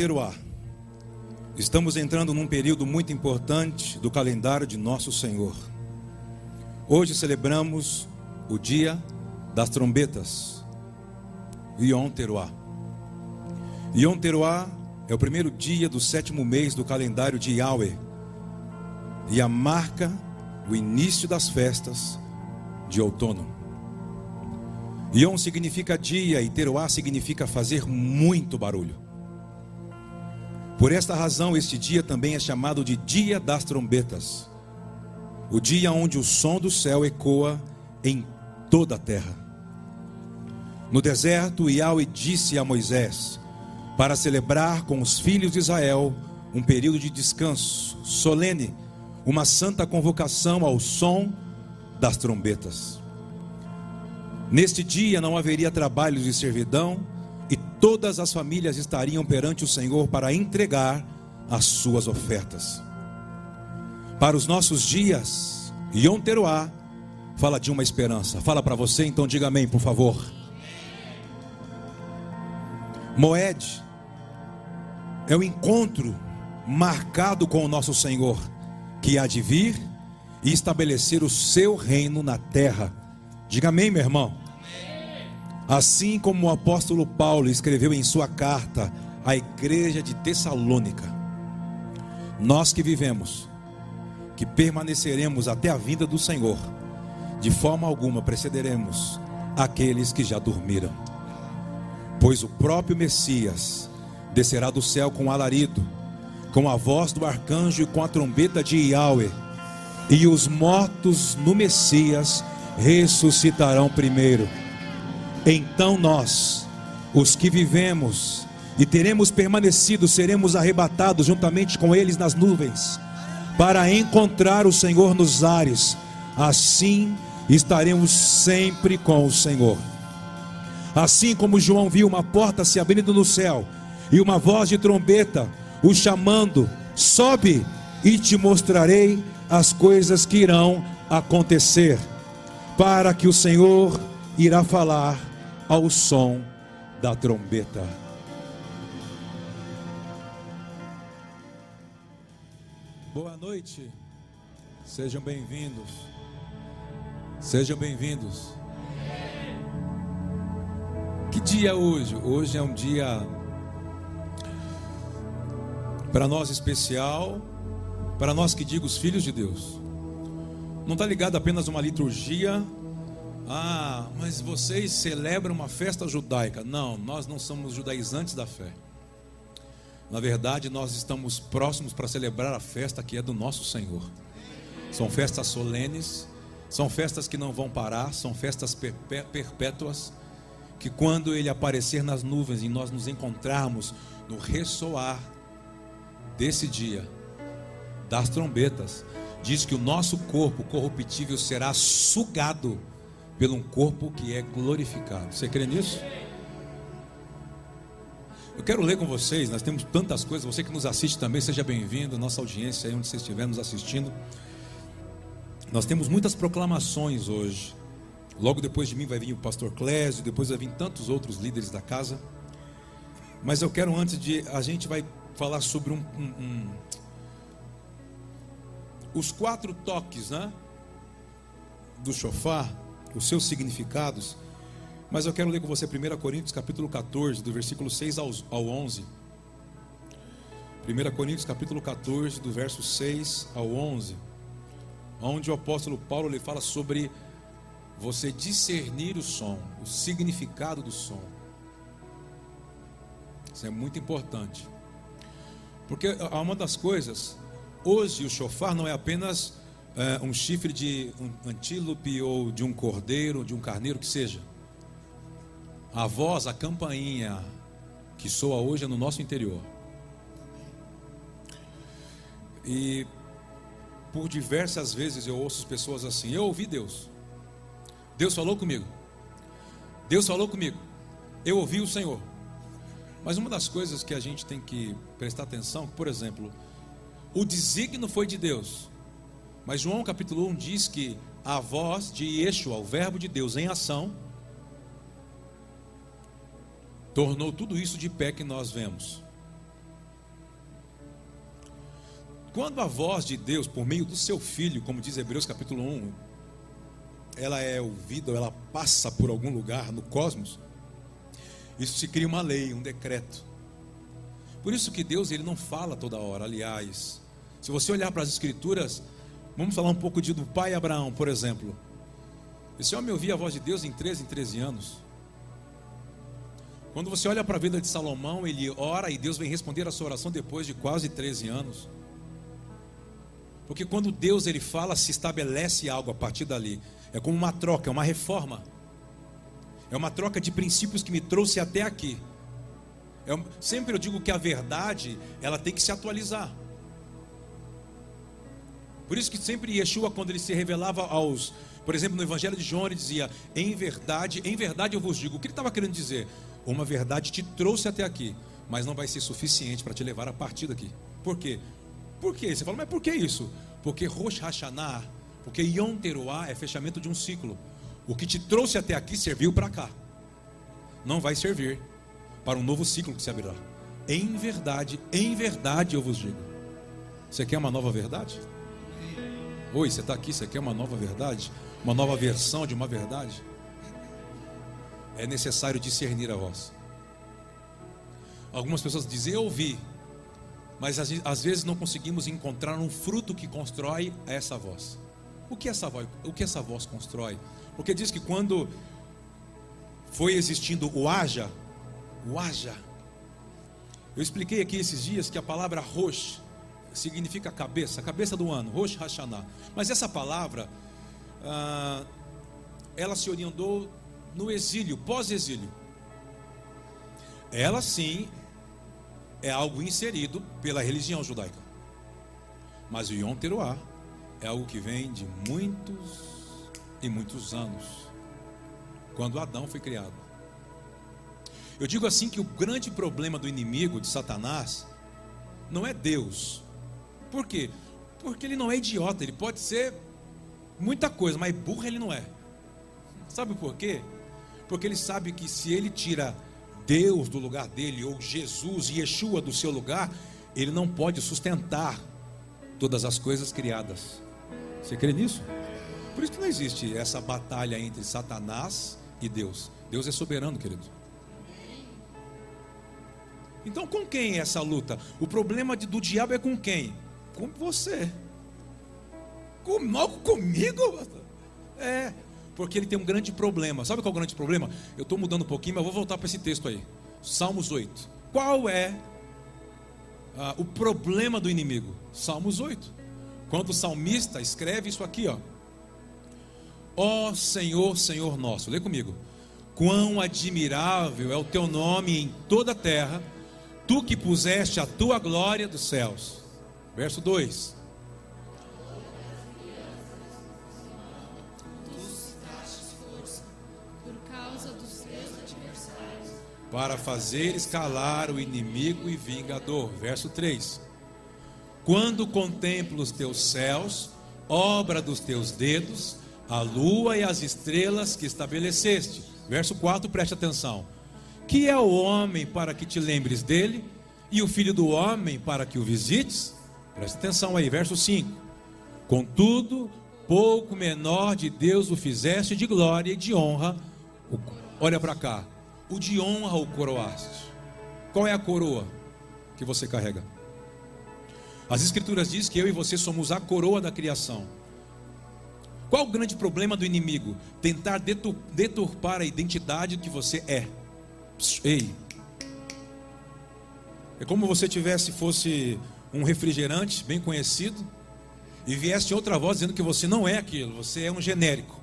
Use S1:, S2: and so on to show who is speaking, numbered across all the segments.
S1: Teruah. Estamos entrando num período muito importante do calendário de nosso Senhor. Hoje celebramos o dia das trombetas, Yom Teruah. Yom Teruah é o primeiro dia do sétimo mês do calendário de Yahweh e a marca o início das festas de outono. Yom significa dia e Teruah significa fazer muito barulho. Por esta razão, este dia também é chamado de Dia das Trombetas o dia onde o som do céu ecoa em toda a terra. No deserto, Yahweh disse a Moisés para celebrar com os filhos de Israel um período de descanso solene, uma santa convocação ao som das trombetas. Neste dia não haveria trabalhos de servidão todas as famílias estariam perante o Senhor para entregar as suas ofertas. Para os nossos dias, Yom Teruah fala de uma esperança. Fala para você, então diga amém, por favor. Moed é o encontro marcado com o nosso Senhor, que há de vir e estabelecer o seu reino na terra. Diga amém, meu irmão. Assim como o apóstolo Paulo escreveu em sua carta à igreja de Tessalônica, nós que vivemos, que permaneceremos até a vinda do Senhor, de forma alguma precederemos aqueles que já dormiram, pois o próprio Messias descerá do céu com alarido, com a voz do arcanjo e com a trombeta de Yahweh, e os mortos no Messias ressuscitarão primeiro. Então nós, os que vivemos e teremos permanecido, seremos arrebatados juntamente com eles nas nuvens, para encontrar o Senhor nos ares. Assim estaremos sempre com o Senhor. Assim como João viu uma porta se abrindo no céu e uma voz de trombeta o chamando: sobe e te mostrarei as coisas que irão acontecer, para que o Senhor irá falar ao som da trombeta. Boa noite, sejam bem-vindos, sejam bem-vindos. Que dia é hoje? Hoje é um dia para nós especial, para nós que digo os filhos de Deus. Não está ligado apenas a uma liturgia. Ah, mas vocês celebram uma festa judaica. Não, nós não somos judaizantes da fé. Na verdade, nós estamos próximos para celebrar a festa que é do nosso Senhor. São festas solenes, são festas que não vão parar, são festas perpétuas. Que quando Ele aparecer nas nuvens e nós nos encontrarmos no ressoar desse dia, das trombetas, diz que o nosso corpo corruptível será sugado pelo um corpo que é glorificado. Você crê nisso? Eu quero ler com vocês, nós temos tantas coisas, você que nos assiste também, seja bem-vindo, nossa audiência aí onde você estiver nos assistindo. Nós temos muitas proclamações hoje. Logo depois de mim vai vir o pastor Clésio, depois vai vir tantos outros líderes da casa. Mas eu quero antes de a gente vai falar sobre um, um, um os quatro toques, né, do chofar, os seus significados. Mas eu quero ler com você 1 Coríntios capítulo 14, do versículo 6 ao 11. 1 Coríntios capítulo 14, do verso 6 ao 11, onde o apóstolo Paulo lhe fala sobre você discernir o som, o significado do som. Isso é muito importante. Porque uma das coisas, hoje o chofar não é apenas é, um chifre de um antílope ou de um cordeiro, de um carneiro que seja. A voz, a campainha que soa hoje é no nosso interior. E por diversas vezes eu ouço pessoas assim: Eu ouvi Deus. Deus falou comigo. Deus falou comigo. Eu ouvi o Senhor. Mas uma das coisas que a gente tem que prestar atenção, por exemplo, o desígnio foi de Deus. Mas João capítulo 1 diz que a voz de Yeshua, o verbo de Deus em ação, tornou tudo isso de pé que nós vemos. Quando a voz de Deus, por meio do seu filho, como diz Hebreus capítulo 1, ela é ouvida, ela passa por algum lugar no cosmos, isso se cria uma lei, um decreto. Por isso que Deus ele não fala toda hora. Aliás, se você olhar para as escrituras, vamos falar um pouco de, do pai Abraão, por exemplo. Esse homem ouvia a voz de Deus em 13 em 13 anos. Quando você olha para a vida de Salomão, ele ora e Deus vem responder a sua oração depois de quase 13 anos. Porque quando Deus ele fala, se estabelece algo a partir dali. É como uma troca, é uma reforma. É uma troca de princípios que me trouxe até aqui. É, sempre eu digo que a verdade, ela tem que se atualizar. Por isso que sempre Yeshua, quando ele se revelava aos, por exemplo, no Evangelho de João, ele dizia: Em verdade, em verdade eu vos digo. O que ele estava querendo dizer? Uma verdade te trouxe até aqui, mas não vai ser suficiente para te levar a partir daqui. Por quê? Por quê? Você fala, mas por que isso? Porque Rosh Hashanah, porque Yom Teruah é fechamento de um ciclo. O que te trouxe até aqui serviu para cá. Não vai servir para um novo ciclo que se abrirá. Em verdade, em verdade eu vos digo. Você quer uma nova verdade? Oi, você está aqui, você quer uma nova verdade? Uma nova versão de uma verdade? É necessário discernir a voz. Algumas pessoas dizem, eu ouvi, mas às vezes não conseguimos encontrar um fruto que constrói essa voz. O que essa voz, o que essa voz constrói? Porque diz que quando foi existindo o haja, o haja. Eu expliquei aqui esses dias que a palavra rosh significa cabeça, cabeça do ano, rosh hashanah. Mas essa palavra, ah, ela se orientou no exílio, pós-exílio. Ela sim é algo inserido pela religião judaica. Mas o Yom Teruah é algo que vem de muitos e muitos anos, quando Adão foi criado. Eu digo assim que o grande problema do inimigo de Satanás não é Deus. Por quê? Porque ele não é idiota, ele pode ser muita coisa, mas burro ele não é. Sabe por quê? Porque ele sabe que se ele tira Deus do lugar dele, ou Jesus e Yeshua do seu lugar, ele não pode sustentar todas as coisas criadas. Você crê nisso? Por isso que não existe essa batalha entre Satanás e Deus. Deus é soberano, querido. Então, com quem é essa luta? O problema do diabo é com quem? Com você. Logo comigo? É, porque ele tem um grande problema. Sabe qual é o grande problema? Eu estou mudando um pouquinho, mas vou voltar para esse texto aí. Salmos 8. Qual é ah, o problema do inimigo? Salmos 8. Quando o salmista escreve isso aqui, ó. Ó Senhor, Senhor nosso. Lê comigo. Quão admirável é o teu nome em toda a terra tu que puseste a tua glória dos céus. Verso 2. Para fazer escalar o inimigo e vingador. Verso 3. Quando contemplo os teus céus, obra dos teus dedos, a lua e as estrelas que estabeleceste. Verso 4, preste atenção que é o homem para que te lembres dele, e o filho do homem para que o visites? Presta atenção aí, verso 5. Contudo, pouco menor de Deus o fizeste de glória e de honra. Olha para cá. O de honra o coroaste. Qual é a coroa que você carrega? As escrituras dizem que eu e você somos a coroa da criação. Qual o grande problema do inimigo? Tentar deturpar a identidade que você é. Ei. É como você tivesse fosse um refrigerante bem conhecido e viesse outra voz dizendo que você não é aquilo, você é um genérico.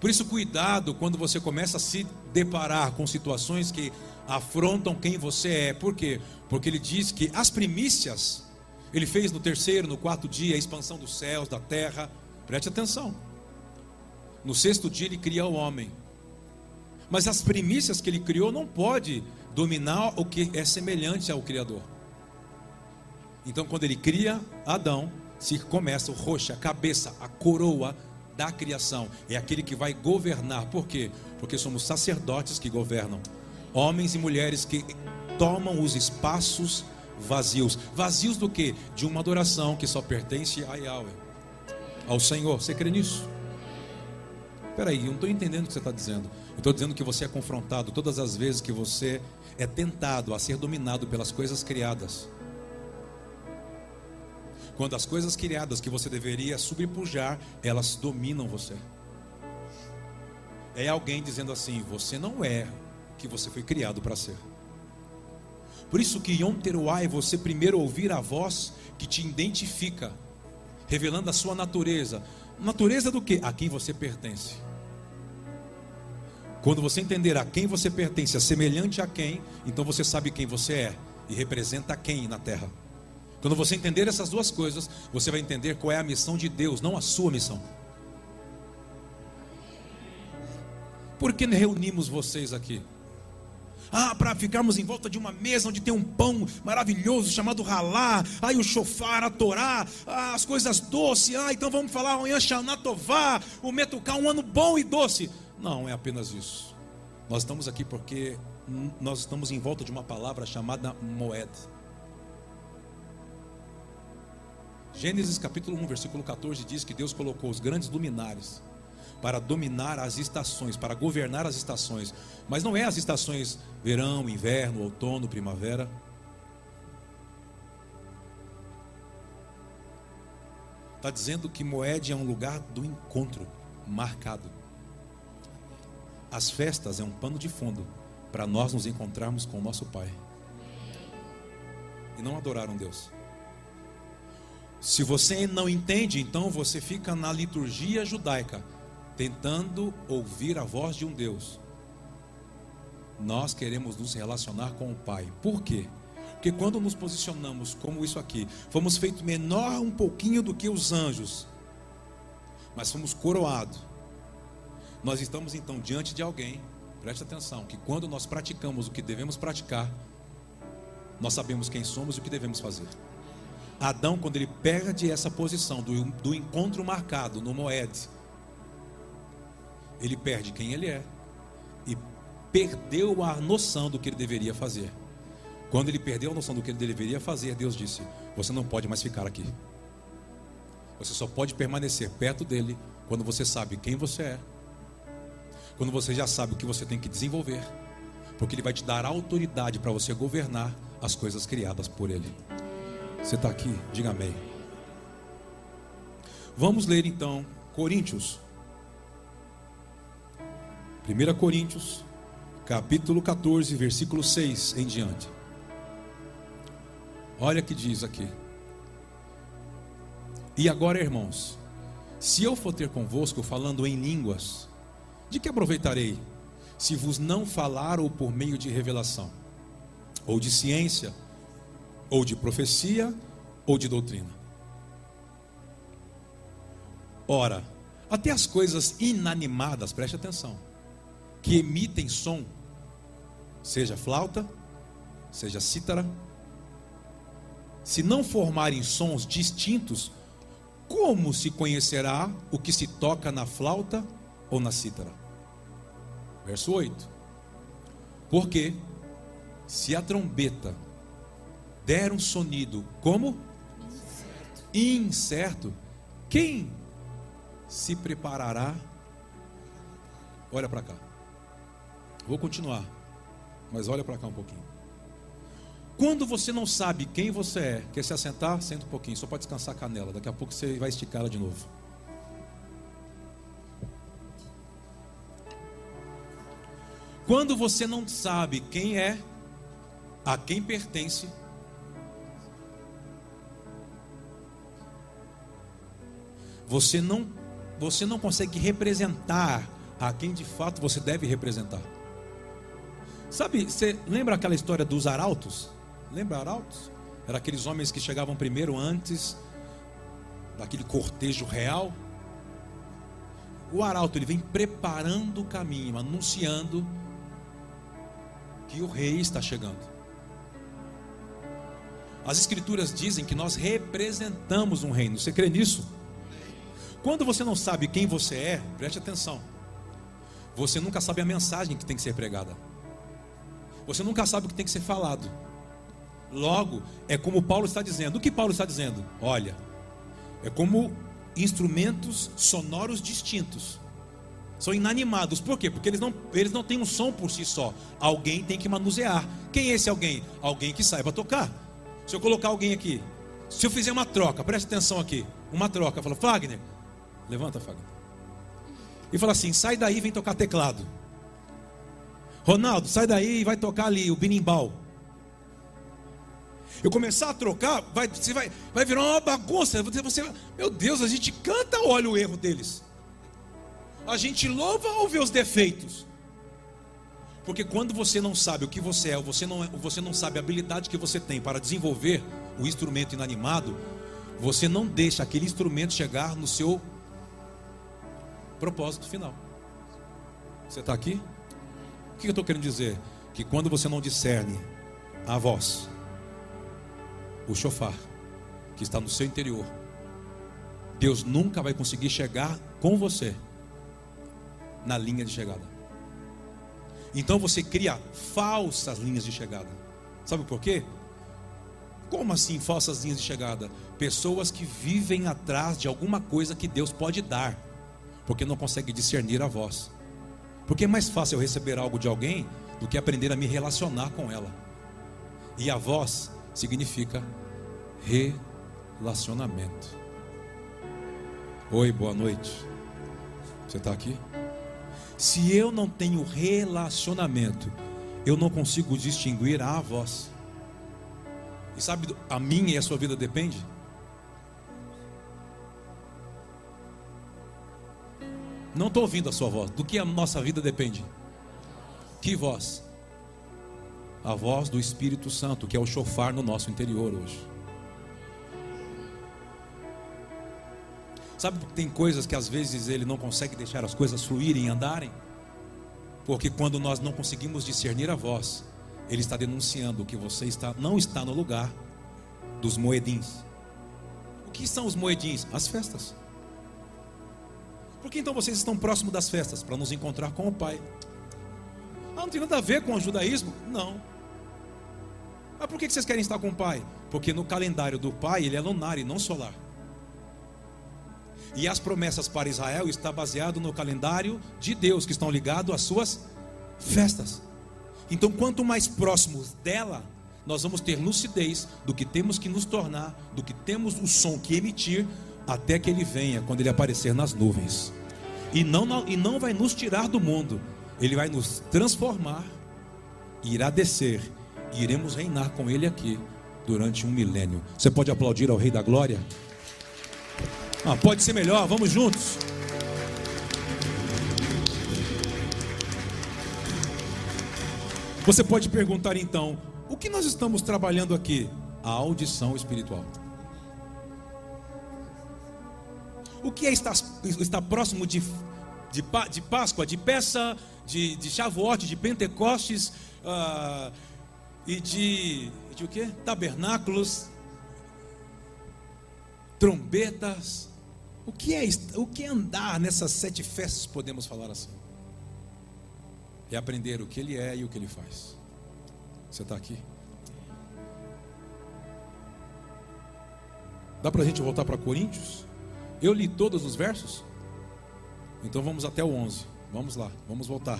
S1: Por isso, cuidado quando você começa a se deparar com situações que afrontam quem você é. Por quê? Porque ele diz que as primícias, ele fez no terceiro, no quarto dia, a expansão dos céus, da terra. Preste atenção. No sexto dia, ele cria o homem. Mas as primícias que ele criou não pode dominar o que é semelhante ao Criador. Então, quando ele cria Adão, se começa o roxa, a cabeça, a coroa da criação. É aquele que vai governar. Por quê? Porque somos sacerdotes que governam. Homens e mulheres que tomam os espaços vazios. Vazios do que? De uma adoração que só pertence a Yahweh, ao Senhor. Você crê nisso? Peraí, eu não estou entendendo o que você está dizendo. Eu estou dizendo que você é confrontado todas as vezes que você é tentado a ser dominado pelas coisas criadas. Quando as coisas criadas que você deveria subpujar, elas dominam você. É alguém dizendo assim: você não é o que você foi criado para ser. Por isso que Yom Teruah é você primeiro ouvir a voz que te identifica, revelando a sua natureza. Natureza do que? A quem você pertence. Quando você entender a quem você pertence, a semelhante a quem, então você sabe quem você é e representa quem na terra. Quando você entender essas duas coisas, você vai entender qual é a missão de Deus, não a sua missão. Por que reunimos vocês aqui? Ah, para ficarmos em volta de uma mesa onde tem um pão maravilhoso chamado ralá, aí o chofar, a torá, ah, as coisas doces, ah, então vamos falar amanhã Shanatová, o metucá, um ano bom e doce. Não, é apenas isso. Nós estamos aqui porque nós estamos em volta de uma palavra chamada moed. Gênesis capítulo 1, versículo 14 diz que Deus colocou os grandes luminares para dominar as estações, para governar as estações. Mas não é as estações verão, inverno, outono, primavera. Está dizendo que Moed é um lugar do encontro marcado. As festas é um pano de fundo para nós nos encontrarmos com o nosso Pai. E não adoraram Deus. Se você não entende, então você fica na liturgia judaica, tentando ouvir a voz de um Deus. Nós queremos nos relacionar com o Pai. Por quê? Porque quando nos posicionamos como isso aqui, fomos feitos menor um pouquinho do que os anjos, mas fomos coroados nós estamos então diante de alguém, preste atenção, que quando nós praticamos o que devemos praticar, nós sabemos quem somos e o que devemos fazer. Adão, quando ele perde essa posição do, do encontro marcado no Moed, ele perde quem ele é e perdeu a noção do que ele deveria fazer. Quando ele perdeu a noção do que ele deveria fazer, Deus disse: Você não pode mais ficar aqui. Você só pode permanecer perto dele quando você sabe quem você é quando você já sabe o que você tem que desenvolver, porque Ele vai te dar autoridade para você governar as coisas criadas por Ele. Você está aqui? Diga amém. Vamos ler então Coríntios. 1 Coríntios, capítulo 14, versículo 6 em diante. Olha que diz aqui. E agora, irmãos, se eu for ter convosco falando em línguas, de que aproveitarei se vos não falar ou por meio de revelação, ou de ciência, ou de profecia, ou de doutrina? Ora, até as coisas inanimadas, preste atenção, que emitem som, seja flauta, seja cítara, se não formarem sons distintos, como se conhecerá o que se toca na flauta ou na cítara? Verso 8. Porque se a trombeta der um sonido como incerto, incerto quem se preparará? Olha para cá. Vou continuar, mas olha para cá um pouquinho. Quando você não sabe quem você é, quer se assentar, senta um pouquinho, só pode descansar a canela. Daqui a pouco você vai esticar ela de novo. Quando você não sabe quem é, a quem pertence, você não você não consegue representar a quem de fato você deve representar. Sabe, você lembra aquela história dos arautos? Lembra arautos? Era aqueles homens que chegavam primeiro antes daquele cortejo real. O arauto ele vem preparando o caminho, anunciando que o rei está chegando. As escrituras dizem que nós representamos um reino. Você crê nisso? Quando você não sabe quem você é, preste atenção. Você nunca sabe a mensagem que tem que ser pregada. Você nunca sabe o que tem que ser falado. Logo, é como Paulo está dizendo. O que Paulo está dizendo? Olha, é como instrumentos sonoros distintos. São inanimados. Por quê? Porque eles não, eles não têm um som por si só. Alguém tem que manusear. Quem é esse alguém? Alguém que saiba tocar. Se eu colocar alguém aqui, se eu fizer uma troca, preste atenção aqui. Uma troca, fala, Fagner, levanta, Fagner. E fala assim: sai daí e vem tocar teclado. Ronaldo, sai daí e vai tocar ali o binimbau. Eu começar a trocar, vai, você vai, vai virar uma bagunça. Você, você, meu Deus, a gente canta, olha o erro deles. A gente louva ou vê os defeitos. Porque quando você não sabe o que você é, você não, você não sabe a habilidade que você tem para desenvolver o instrumento inanimado, você não deixa aquele instrumento chegar no seu propósito final. Você está aqui? O que eu estou querendo dizer? Que quando você não discerne a voz, o chofar, que está no seu interior, Deus nunca vai conseguir chegar com você na linha de chegada. Então você cria falsas linhas de chegada. Sabe por quê? Como assim falsas linhas de chegada? Pessoas que vivem atrás de alguma coisa que Deus pode dar, porque não consegue discernir a voz. Porque é mais fácil eu receber algo de alguém do que aprender a me relacionar com ela. E a voz significa relacionamento. Oi, boa noite. Você está aqui? Se eu não tenho relacionamento, eu não consigo distinguir a voz. E sabe, a minha e a sua vida depende? Não estou ouvindo a sua voz. Do que a nossa vida depende? Que voz? A voz do Espírito Santo, que é o chofar no nosso interior hoje. Sabe que tem coisas que às vezes ele não consegue deixar as coisas fluírem e andarem? Porque quando nós não conseguimos discernir a voz, ele está denunciando que você está, não está no lugar dos moedins. O que são os moedins? As festas. Por que então vocês estão próximo das festas? Para nos encontrar com o Pai. Ah, não tem nada a ver com o judaísmo? Não. Mas por que vocês querem estar com o Pai? Porque no calendário do Pai ele é lunar e não solar. E as promessas para Israel está baseado no calendário de Deus, que estão ligados às suas festas. Então, quanto mais próximos dela, nós vamos ter lucidez do que temos que nos tornar, do que temos o som que emitir, até que ele venha, quando ele aparecer nas nuvens. E não, e não vai nos tirar do mundo, ele vai nos transformar, irá descer, e iremos reinar com ele aqui durante um milênio. Você pode aplaudir ao Rei da Glória? Ah, pode ser melhor, vamos juntos. Você pode perguntar então, o que nós estamos trabalhando aqui? A audição espiritual. O que é estar, estar próximo de, de, de Páscoa, de peça, de, de de Pentecostes uh, e de, de o que? Tabernáculos, trombetas, o que é, o que é andar nessas sete festas, podemos falar assim? É aprender o que ele é e o que ele faz. Você está aqui? Dá para a gente voltar para Coríntios? Eu li todos os versos? Então vamos até o 11. Vamos lá, vamos voltar.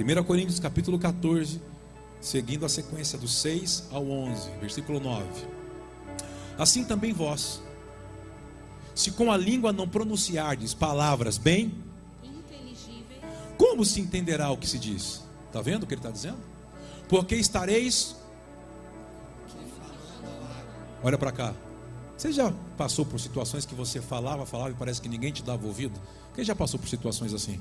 S1: 1 Coríntios capítulo 14, seguindo a sequência do 6 ao 11, versículo 9. Assim também vós, se com a língua não pronunciardes palavras bem inteligíveis, como se entenderá o que se diz? Está vendo o que ele está dizendo? Porque estareis. Olha para cá. Você já passou por situações que você falava, falava e parece que ninguém te dava ouvido? Quem já passou por situações assim?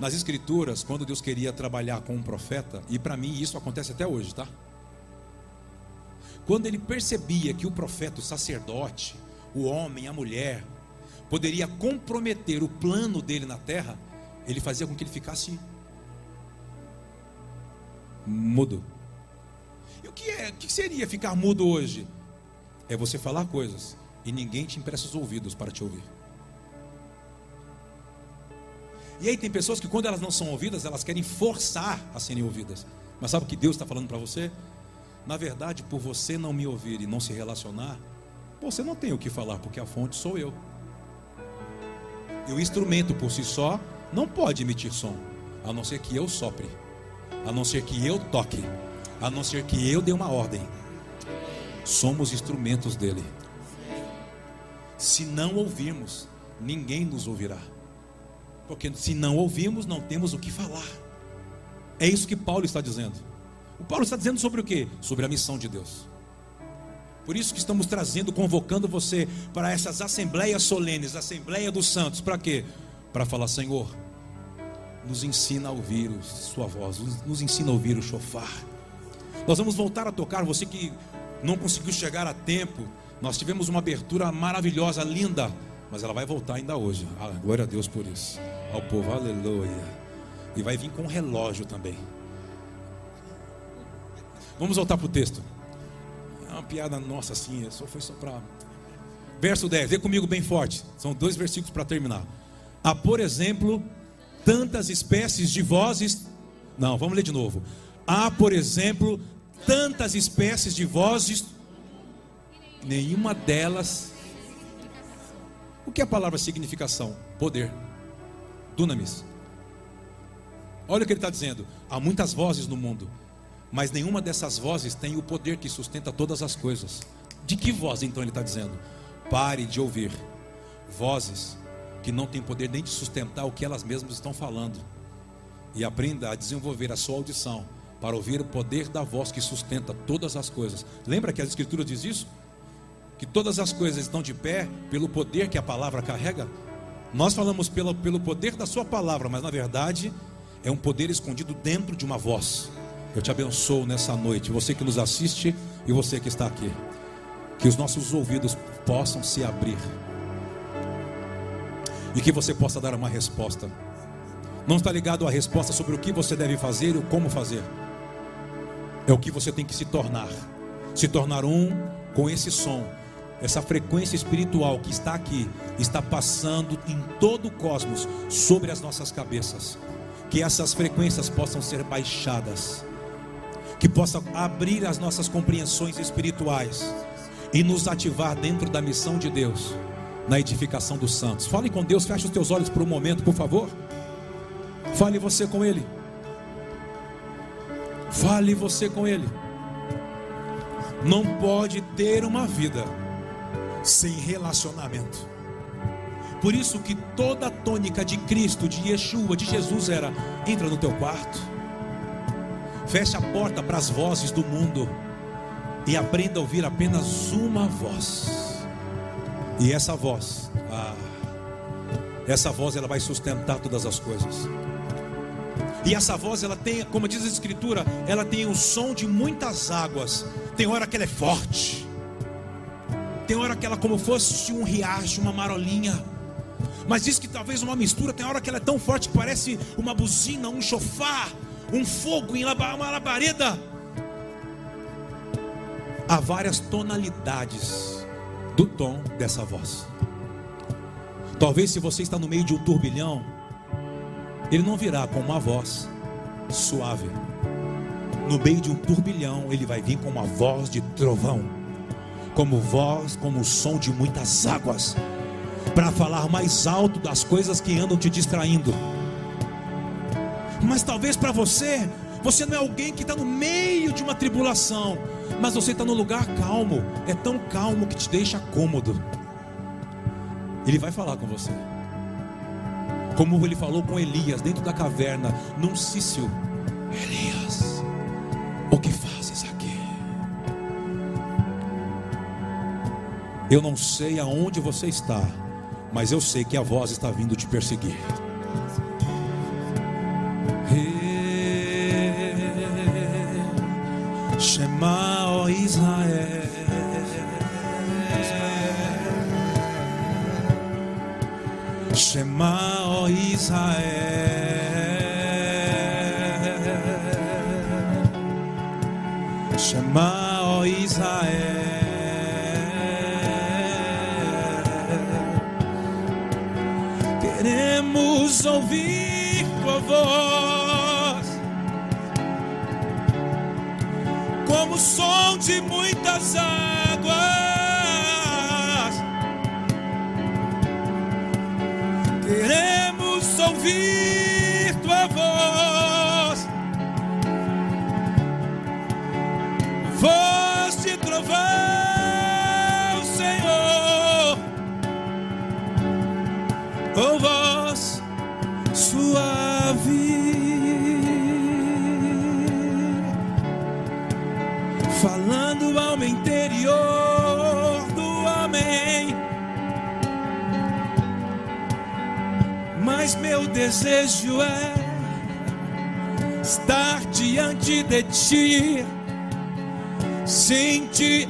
S1: Nas escrituras, quando Deus queria trabalhar com um profeta, e para mim isso acontece até hoje, tá? Quando ele percebia que o profeta, o sacerdote, o homem, a mulher, poderia comprometer o plano dele na terra, ele fazia com que ele ficasse mudo. O que, é, o que seria ficar mudo hoje? É você falar coisas e ninguém te empresta os ouvidos para te ouvir. E aí tem pessoas que quando elas não são ouvidas, elas querem forçar a serem ouvidas. Mas sabe o que Deus está falando para você? Na verdade, por você não me ouvir e não se relacionar, você não tem o que falar, porque a fonte sou eu. E o instrumento por si só não pode emitir som, a não ser que eu sopre, a não ser que eu toque, a não ser que eu dê uma ordem. Somos instrumentos dele. Se não ouvirmos, ninguém nos ouvirá. Porque se não ouvimos, não temos o que falar. É isso que Paulo está dizendo. O Paulo está dizendo sobre o que? Sobre a missão de Deus. Por isso que estamos trazendo, convocando você para essas assembleias solenes, Assembleia dos Santos, para quê? Para falar, Senhor, nos ensina a ouvir Sua voz, nos ensina a ouvir o chofar. Nós vamos voltar a tocar, você que não conseguiu chegar a tempo, nós tivemos uma abertura maravilhosa, linda, mas ela vai voltar ainda hoje. Ah, glória a Deus por isso. Ao povo, aleluia. E vai vir com um relógio também. Vamos voltar para o texto. É uma piada nossa assim, só foi só para. Verso 10, vê comigo bem forte. São dois versículos para terminar. Há, por exemplo, tantas espécies de vozes. Não, vamos ler de novo. Há, por exemplo, tantas espécies de vozes, nenhuma delas. O que é a palavra significação? Poder. Dunamis. Olha o que ele está dizendo. Há muitas vozes no mundo, mas nenhuma dessas vozes tem o poder que sustenta todas as coisas. De que voz então ele está dizendo? Pare de ouvir vozes que não têm poder nem de sustentar o que elas mesmas estão falando. E aprenda a desenvolver a sua audição para ouvir o poder da voz que sustenta todas as coisas. Lembra que a Escritura diz isso? Que todas as coisas estão de pé pelo poder que a palavra carrega? Nós falamos pelo, pelo poder da sua palavra, mas na verdade é um poder escondido dentro de uma voz. Eu te abençoo nessa noite, você que nos assiste e você que está aqui. Que os nossos ouvidos possam se abrir. E que você possa dar uma resposta. Não está ligado à resposta sobre o que você deve fazer e como fazer. É o que você tem que se tornar. Se tornar um com esse som, essa frequência espiritual que está aqui, está passando em todo o cosmos sobre as nossas cabeças. Que essas frequências possam ser baixadas que possa abrir as nossas compreensões espirituais e nos ativar dentro da missão de Deus na edificação dos santos. Fale com Deus, feche os teus olhos por um momento, por favor. Fale você com Ele. Fale você com Ele. Não pode ter uma vida sem relacionamento. Por isso que toda a tônica de Cristo, de Yeshua, de Jesus era: entra no teu quarto Feche a porta para as vozes do mundo e aprenda a ouvir apenas uma voz. E essa voz, ah, essa voz ela vai sustentar todas as coisas. E essa voz ela tem, como diz a escritura, ela tem o som de muitas águas. Tem hora que ela é forte. Tem hora que ela como fosse um riacho, uma marolinha. Mas diz que talvez uma mistura, tem hora que ela é tão forte que parece uma buzina, um chofar um fogo em uma labareda. Há várias tonalidades do tom dessa voz. Talvez se você está no meio de um turbilhão, ele não virá com uma voz suave. No meio de um turbilhão, ele vai vir com uma voz de trovão, como voz, como o som de muitas águas, para falar mais alto das coisas que andam te distraindo mas talvez para você, você não é alguém que está no meio de uma tribulação, mas você está no lugar calmo, é tão calmo que te deixa cômodo. Ele vai falar com você, como ele falou com Elias dentro da caverna, num cício: Elias, o que fazes aqui? Eu não sei aonde você está, mas eu sei que a voz está vindo te perseguir. Shema, ó Israel. Shema, ó Israel. Shema, ó Israel. Queremos ouvir tua voz, como o som de muitas águas. Desejo é estar diante de ti, sem te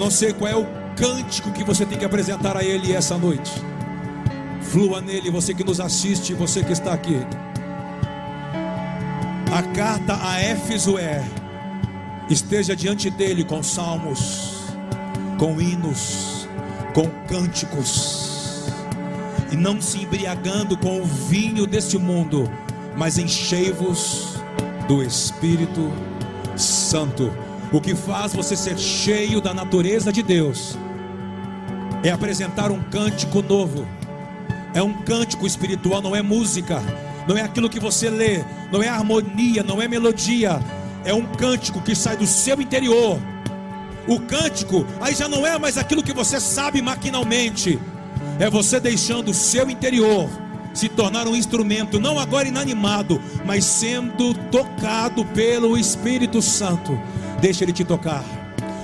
S1: não sei qual é o cântico que você tem que apresentar a Ele essa noite. Flua nele, você que nos assiste, você que está aqui. A carta a Éfeso é: esteja diante dele com salmos, com hinos, com cânticos, e não se embriagando com o vinho deste mundo, mas enchei-vos do Espírito Santo. O que faz você ser cheio da natureza de Deus é apresentar um cântico novo. É um cântico espiritual, não é música, não é aquilo que você lê, não é harmonia, não é melodia. É um cântico que sai do seu interior. O cântico aí já não é mais aquilo que você sabe maquinalmente, é você deixando o seu interior se tornar um instrumento, não agora inanimado, mas sendo tocado pelo Espírito Santo. Deixa ele te tocar.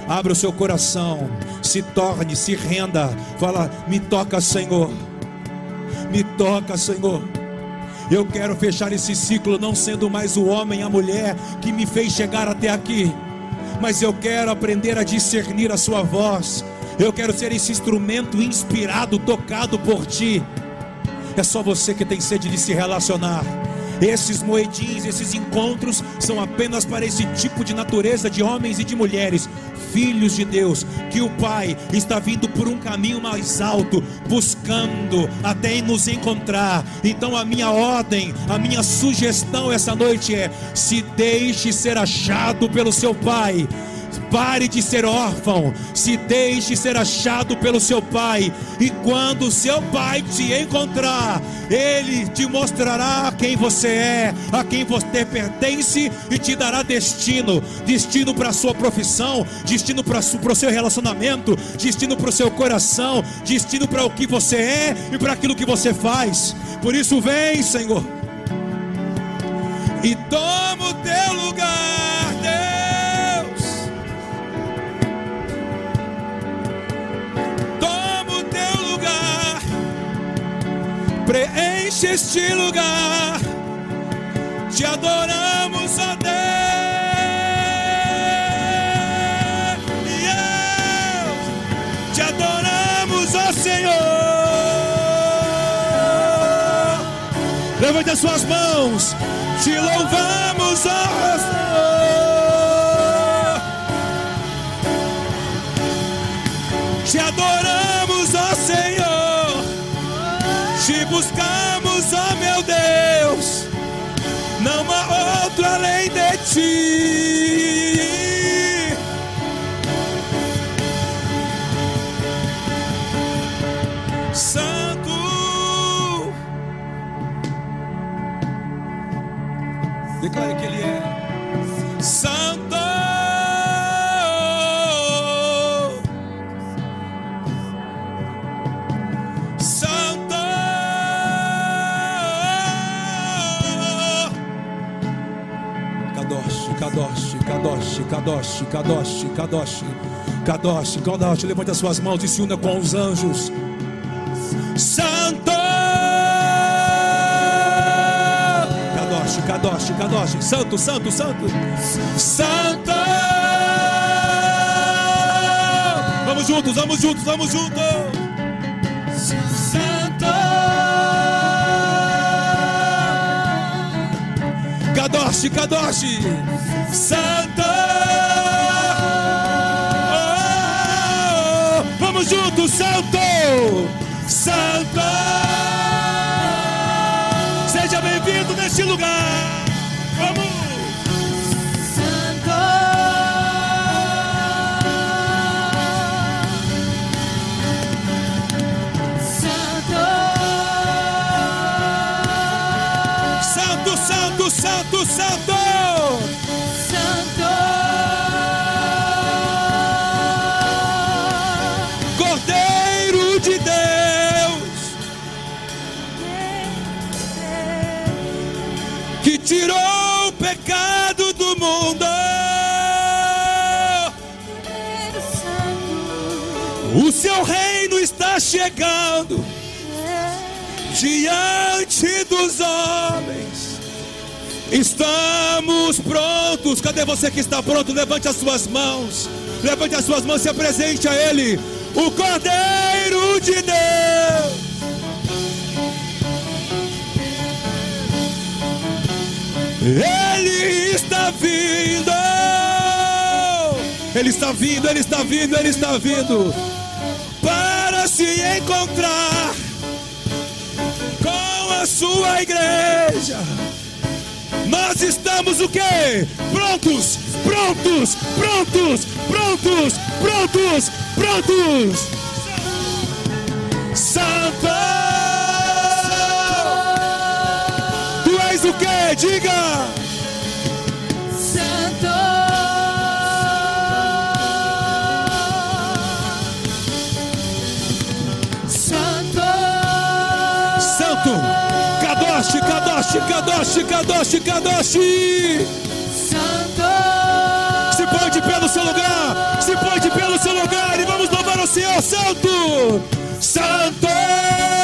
S1: Abra o seu coração, se torne, se renda. Fala, me toca, Senhor. Me toca, Senhor. Eu quero fechar esse ciclo não sendo mais o homem, a mulher que me fez chegar até aqui, mas eu quero aprender a discernir a sua voz. Eu quero ser esse instrumento inspirado, tocado por ti. É só você que tem sede de se relacionar. Esses moedins, esses encontros são apenas para esse tipo de natureza de homens e de mulheres, filhos de Deus, que o Pai está vindo por um caminho mais alto, buscando até nos encontrar. Então a minha ordem, a minha sugestão essa noite é: se deixe ser achado pelo seu Pai. Pare de ser órfão, se deixe ser achado pelo seu pai, e quando seu pai te encontrar, ele te mostrará quem você é, a quem você pertence e te dará destino destino para a sua profissão, destino para o seu relacionamento, destino para o seu coração, destino para o que você é e para aquilo que você faz. Por isso, vem, Senhor, e toma o teu lugar, preenche este lugar, te adoramos a Deus. Deus, te adoramos, ó Senhor. Levante as suas mãos, te louvamos, ó Senhor. Buscamos, ó meu Deus. Não há outro além de ti. Kadosh, Kadosh, Kadosh, Kadosh, Kadosh. Levante as suas mãos e se una com os anjos. Santo! Kadosh, Kadosh, Kadosh. Santo, Santo, Santo. Santo! Vamos juntos, vamos juntos, vamos juntos. Kadosh, Kadosh. Santo! Vamos juntos, Santo! Santo! Seja bem-vindo neste lugar. Vamos! Santo, Santo, Santo, Santo! Diante dos homens. Estamos prontos. Cadê você que está pronto? Levante as suas mãos. Levante as suas mãos, se apresente a Ele. O Cordeiro de Deus. Ele está vindo. Ele está vindo, ele está vindo, ele está vindo. Para se encontrar sua igreja. Nós estamos o quê? Prontos, prontos, prontos, prontos, prontos, prontos. Santo! Tu és o quê? Diga! Kadosh, Kadosh, Kadosh, Kadosh! Se põe de pé no seu lugar, se põe de pé no seu lugar e vamos louvar o Senhor Santo! Santo!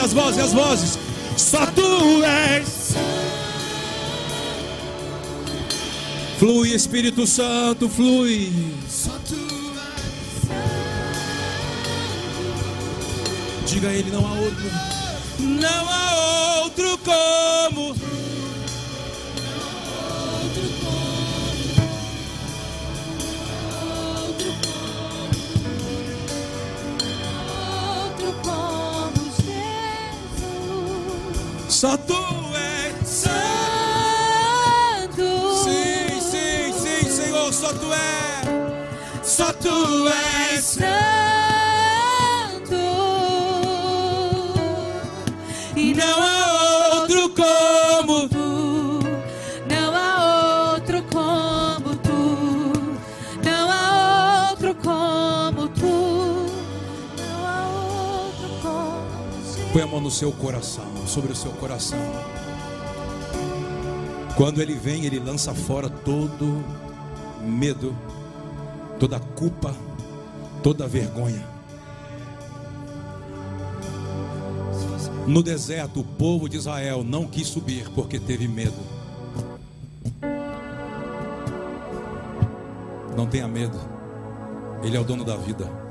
S1: As vozes, as vozes, as vozes! Só tu és! Flui, Espírito Santo, flui!
S2: Só tu
S1: Diga a ele, não há outro. Não há outro como. Só tu és
S2: santo.
S1: Sim, sim, sim, Senhor, só tu és.
S2: Só tu és santo. E não há outro como tu. Não há outro como tu. Não há outro como tu. Não há outro como
S1: Põe a mão no seu coração, sobre o seu coração. Quando ele vem, ele lança fora todo medo, toda culpa, toda vergonha. No deserto, o povo de Israel não quis subir porque teve medo. Não tenha medo, Ele é o dono da vida.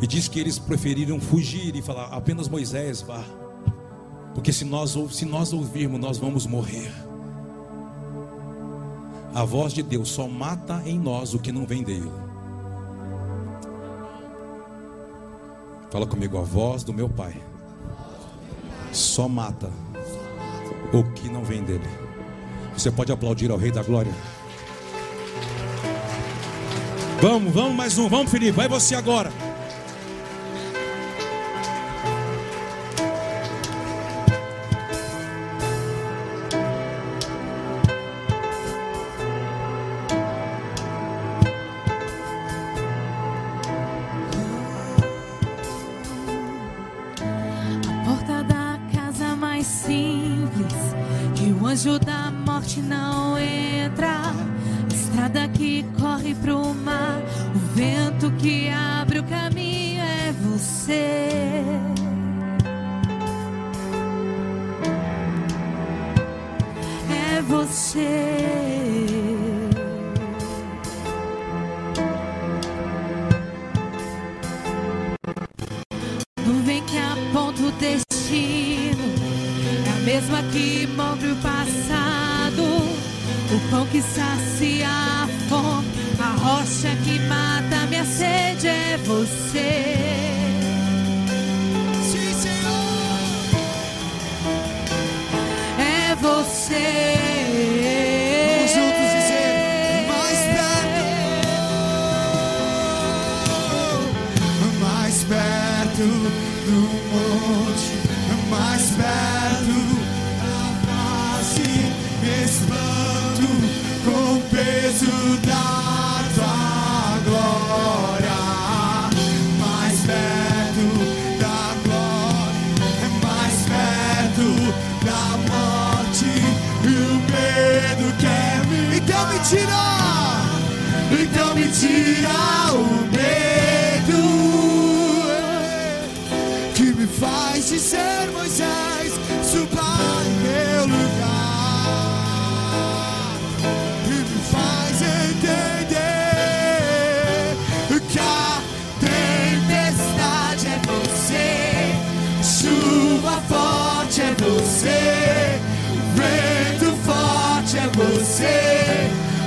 S1: E diz que eles preferiram fugir e falar: apenas Moisés vá. Porque se nós, se nós ouvirmos, nós vamos morrer. A voz de Deus só mata em nós o que não vem dele. Fala comigo, a voz do meu Pai só mata o que não vem dele. Você pode aplaudir ao Rei da Glória. Vamos, vamos mais um, vamos Felipe, vai você agora.
S2: Anjo da morte não entra. Estrada que corre pro mar, o vento que abre o caminho é você.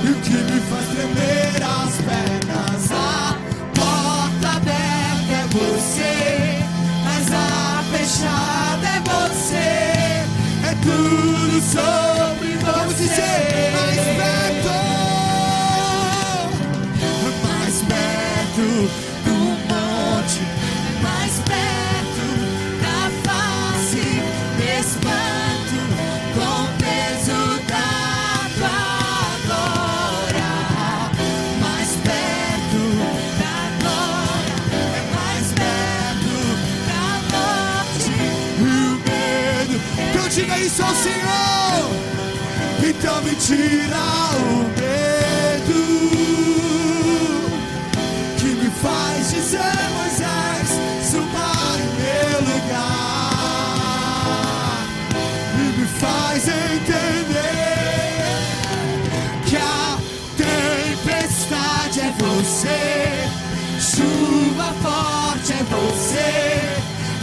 S3: E o que me faz tremer as pernas? A porta aberta é você mas a fechada é você. É tudo sobre Senhor então me tira o medo que me faz dizer Moisés suba em meu lugar e me faz entender que a tempestade é você, chuva forte é você,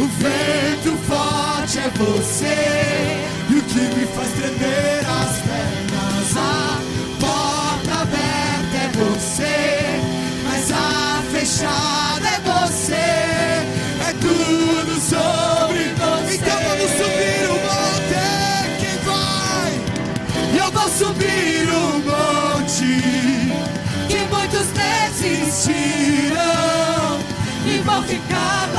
S3: o vento forte é você, me faz tremer as pernas. A porta aberta é você, mas a fechada é você. É tudo
S2: sobre você. Então
S3: vamos subir o monte. que quem vai? Eu vou subir o monte
S2: que muitos desistirão. e vão ficar.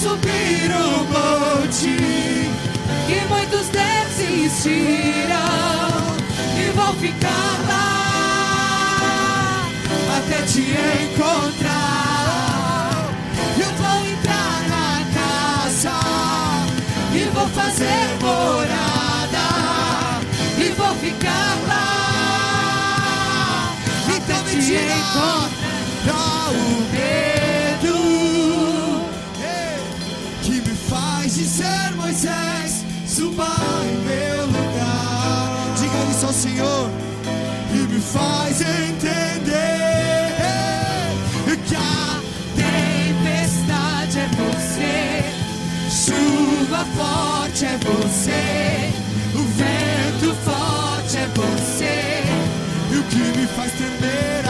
S2: Subir o monte que muitos desistiram e vou ficar lá
S3: até te encontrar. Eu vou entrar na casa
S2: e vou fazer morada e vou ficar lá até te encontrar.
S3: o medo dizer Moisés, suba em meu lugar. Diga isso ao Senhor e me faz entender que a
S2: Tempestade é você,
S3: chuva forte é você,
S2: o vento forte é você.
S3: e o que me faz tremer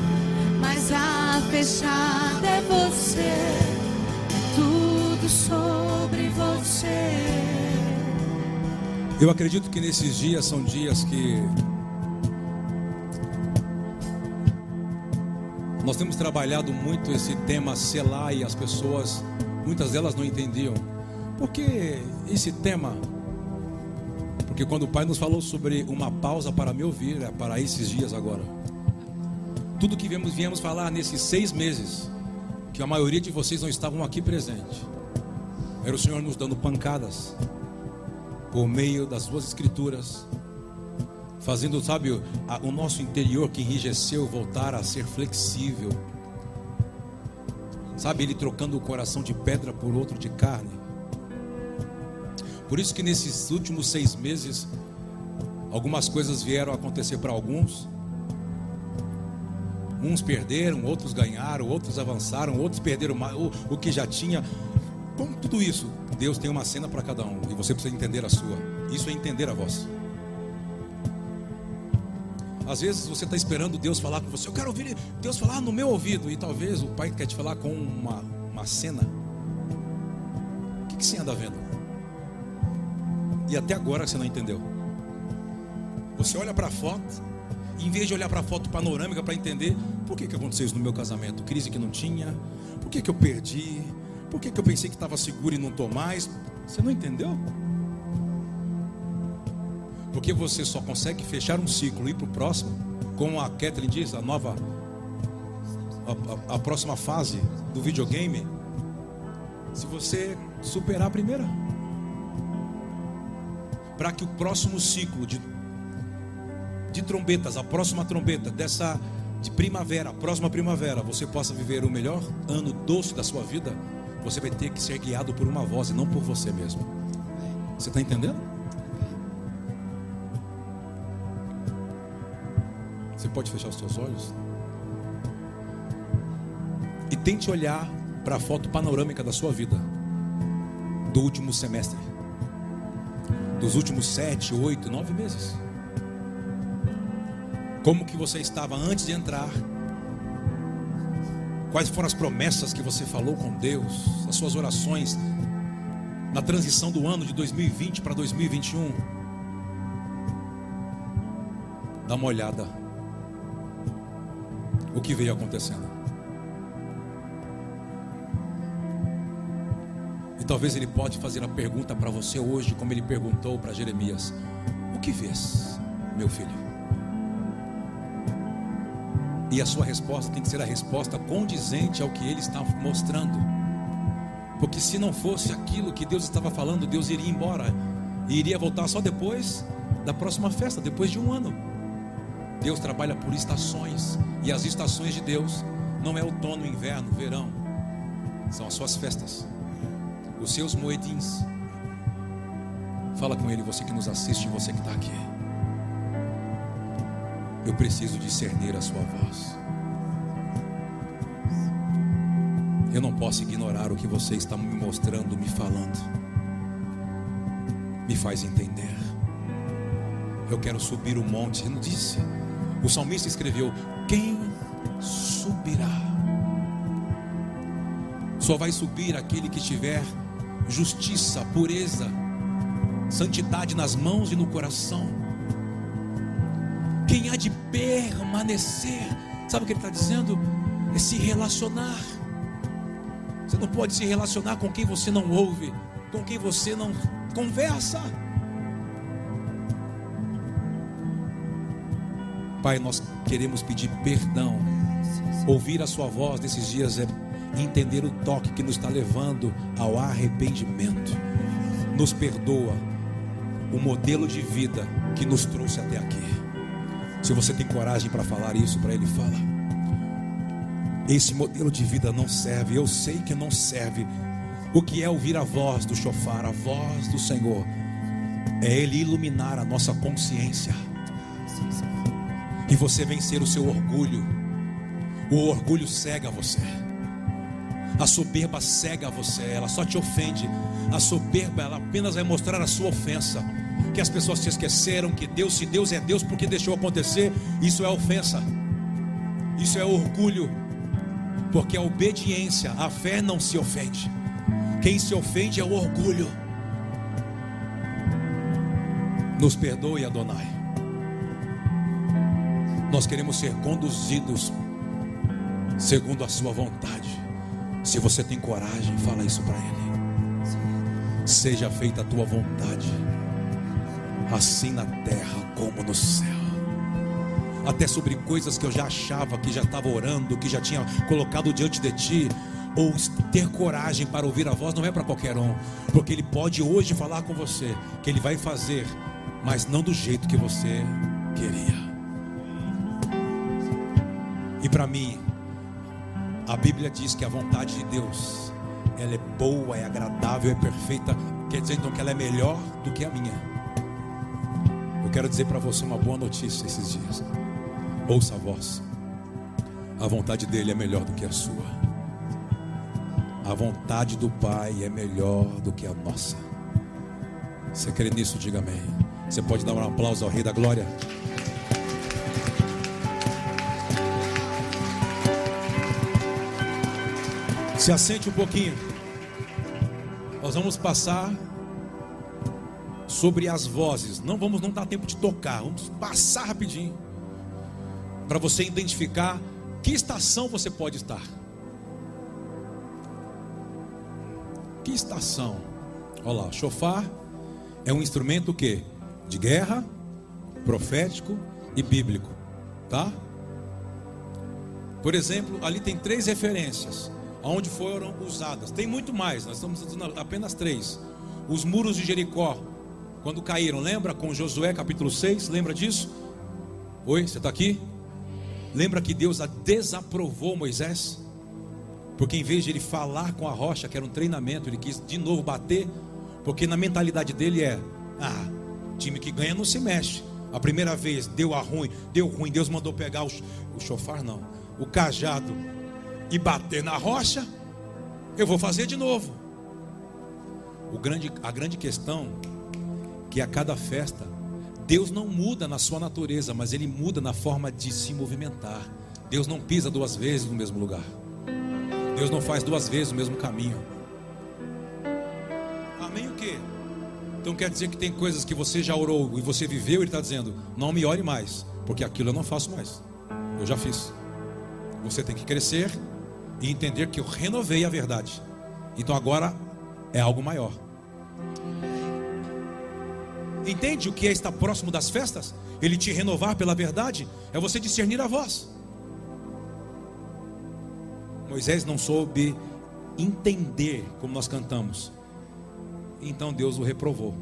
S2: fechada é você, tudo sobre você.
S1: Eu acredito que nesses dias são dias que nós temos trabalhado muito esse tema selar e as pessoas, muitas delas não entendiam. Por que esse tema? Porque quando o Pai nos falou sobre uma pausa para me ouvir, é para esses dias agora. Tudo que viemos, viemos falar nesses seis meses, que a maioria de vocês não estavam aqui presente, era o Senhor nos dando pancadas, por meio das suas escrituras, fazendo, sabe, o, nosso interior que enrijeceu voltar a ser flexível. Sabe, ele trocando o coração de pedra por outro de carne. Por isso que nesses últimos seis meses, algumas coisas vieram acontecer para alguns. Uns perderam, outros ganharam, outros avançaram, outros perderam o, o que já tinha. Com tudo isso, Deus tem uma cena para cada um e você precisa entender a sua. Isso é entender a voz. Às vezes você está esperando Deus falar com você. Eu quero ouvir Deus falar no meu ouvido. E talvez o Pai quer te falar com uma, uma cena. O que, que você anda vendo? E até agora você não entendeu. Você olha para a foto, em vez de olhar para a foto panorâmica para entender por que, que aconteceu isso no meu casamento, crise que não tinha, por que, que eu perdi, por que, que eu pensei que estava seguro e não estou mais, você não entendeu? Porque você só consegue fechar um ciclo e ir para o próximo, como a Kathleen diz, a nova, a, a- a próxima fase do videogame, se você superar a primeira. Para que o próximo ciclo de, de trombetas, a próxima trombeta dessa de primavera, a próxima primavera, você possa viver o melhor ano doce da sua vida, você vai ter que ser guiado por uma voz e não por você mesmo. Você está entendendo? Você pode fechar os seus olhos? E tente olhar para a foto panorâmica da sua vida, do último semestre, dos últimos sete, oito, nove meses. Como que você estava antes de entrar? Quais foram as promessas que você falou com Deus, as suas orações na transição do ano de 2020 para 2021? Dá uma olhada. O que veio acontecendo? E talvez ele pode fazer a pergunta para você hoje, como ele perguntou para Jeremias: O que vês, meu filho? E a sua resposta tem que ser a resposta condizente ao que ele está mostrando. Porque se não fosse aquilo que Deus estava falando, Deus iria embora e iria voltar só depois da próxima festa, depois de um ano. Deus trabalha por estações, e as estações de Deus não é outono, inverno, verão, são as suas festas, os seus moedins. Fala com Ele, você que nos assiste, você que está aqui. Eu preciso discernir a sua voz. Eu não posso ignorar o que você está me mostrando, me falando. Me faz entender. Eu quero subir o monte. Não disse. O salmista escreveu: Quem subirá? Só vai subir aquele que tiver justiça, pureza, santidade nas mãos e no coração. Quem há de permanecer, sabe o que ele está dizendo? É se relacionar. Você não pode se relacionar com quem você não ouve, com quem você não conversa. Pai, nós queremos pedir perdão. Ouvir a Sua voz nesses dias é entender o toque que nos está levando ao arrependimento. Nos perdoa o modelo de vida que nos trouxe até aqui. Se você tem coragem para falar isso para Ele, fala. Esse modelo de vida não serve, eu sei que não serve. O que é ouvir a voz do chofar, a voz do Senhor? É Ele iluminar a nossa consciência e você vencer o seu orgulho. O orgulho cega você. A soberba cega você, ela só te ofende. A soberba, ela apenas vai mostrar a sua ofensa. Que as pessoas se esqueceram que Deus, se Deus é Deus porque deixou acontecer, isso é ofensa. Isso é orgulho. Porque a obediência, a fé não se ofende. Quem se ofende é o orgulho. Nos perdoe, Adonai. Nós queremos ser conduzidos segundo a Sua vontade. Se você tem coragem, fala isso para Ele. Seja feita a tua vontade, assim na terra como no céu. Até sobre coisas que eu já achava que já estava orando, que já tinha colocado diante de ti, ou ter coragem para ouvir a voz não é para qualquer um, porque ele pode hoje falar com você que ele vai fazer, mas não do jeito que você queria. E para mim, a Bíblia diz que a vontade de Deus, ela é boa, é agradável, é perfeita. Quer dizer então que ela é melhor do que a minha. Eu quero dizer para você uma boa notícia esses dias. Ouça a voz. A vontade dele é melhor do que a sua. A vontade do Pai é melhor do que a nossa. Você crê nisso? Diga amém. Você pode dar um aplauso ao Rei da Glória. Se assente um pouquinho. Nós vamos passar sobre as vozes. Não vamos não dar tempo de tocar. Vamos passar rapidinho para você identificar que estação você pode estar. Que estação? Olha lá, chofar é um instrumento que de guerra, profético e bíblico, tá? Por exemplo, ali tem três referências onde foram usadas. Tem muito mais, nós estamos apenas três. Os muros de Jericó, quando caíram, lembra com Josué capítulo 6? Lembra disso? Oi, você está aqui? Lembra que Deus desaprovou Moisés? Porque em vez de ele falar com a rocha, que era um treinamento, ele quis de novo bater, porque na mentalidade dele é: ah, time que ganha não se mexe. A primeira vez deu a ruim, deu ruim, Deus mandou pegar o, o chofar, não, o cajado e bater na rocha, eu vou fazer de novo. O grande, a grande questão que a cada festa Deus não muda na sua natureza, mas ele muda na forma de se movimentar. Deus não pisa duas vezes no mesmo lugar. Deus não faz duas vezes o mesmo caminho. Amém o quê? Então quer dizer que tem coisas que você já orou e você viveu, ele está dizendo, não me ore mais, porque aquilo eu não faço mais. Eu já fiz. Você tem que crescer e entender que eu renovei a verdade. Então agora é algo maior. Entende o que é estar próximo das festas? Ele te renovar pela verdade é você discernir a voz. Moisés não soube entender como nós cantamos. Então Deus o reprovou.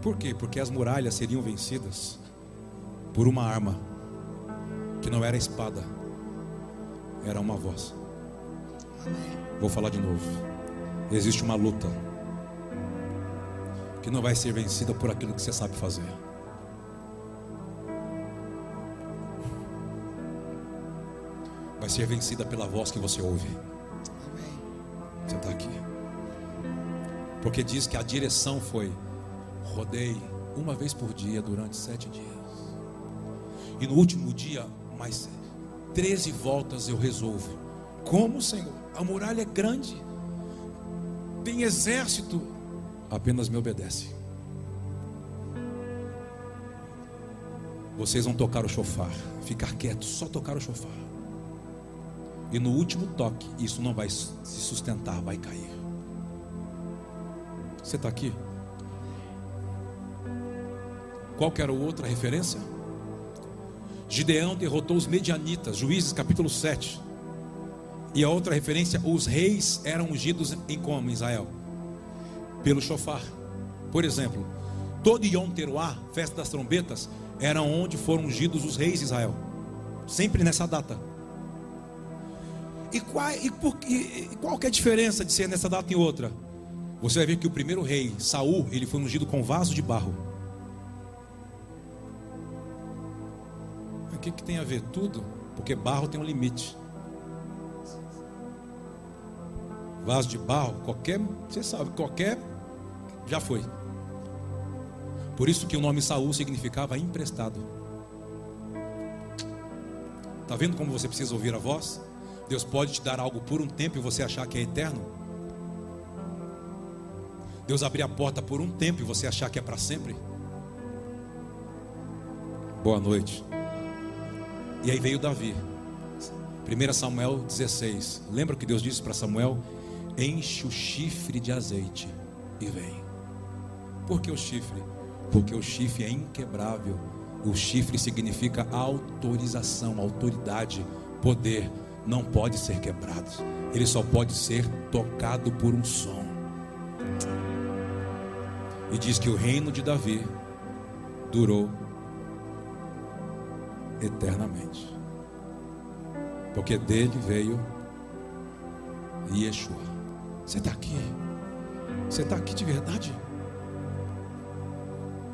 S1: Por quê? Porque as muralhas seriam vencidas por uma arma que não era espada, era uma voz. Vou falar de novo. Existe uma luta que não vai ser vencida por aquilo que você sabe fazer. Vai ser vencida pela voz que você ouve. Você está aqui. Porque diz que a direção foi: rodei uma vez por dia durante sete dias. E no último dia, mais treze voltas eu resolvo. Como, Senhor? A muralha é grande, tem exército, apenas me obedece. Vocês vão tocar o chofar, ficar quietos, só tocar o chofar. E no último toque, isso não vai se sustentar, vai cair. Você está aqui? Qual era outra referência? Gideão derrotou os medianitas, Juízes capítulo 7. E a outra referência, os reis eram ungidos em como Israel? Pelo chofar. Por exemplo, todo Yom Teruah, festa das trombetas, era onde foram ungidos os reis de Israel. Sempre nessa data. E qual, e, por, e, qual que é a diferença de ser nessa data e outra? Você vai ver que o primeiro rei, Saul, ele foi ungido com vaso de barro. O que, que tem a ver? Tudo. Porque barro tem um limite. Vaso de barro, qualquer, você sabe, qualquer já foi. Por isso que o nome Saul significava emprestado. Está vendo como você precisa ouvir a voz? Deus pode te dar algo por um tempo e você achar que é eterno. Deus abrir a porta por um tempo e você achar que é para sempre. Boa noite. E aí veio Davi. 1 Samuel 16. Lembra que Deus disse para Samuel? Enche o chifre de azeite e vem. Por que o chifre? Porque o chifre é inquebrável. O chifre significa autorização, autoridade, poder. Não pode ser quebrado. Ele só pode ser tocado por um som. E diz que o reino de Davi durou eternamente. Porque dele veio Yeshua. Você está aqui? Você está aqui de verdade?